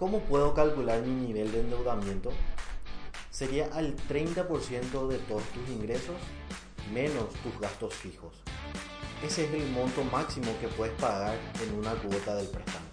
¿Cómo puedo calcular mi nivel de endeudamiento? Sería al 30% de todos tus ingresos menos tus gastos fijos. Ese es el monto máximo que puedes pagar en una cuota del préstamo.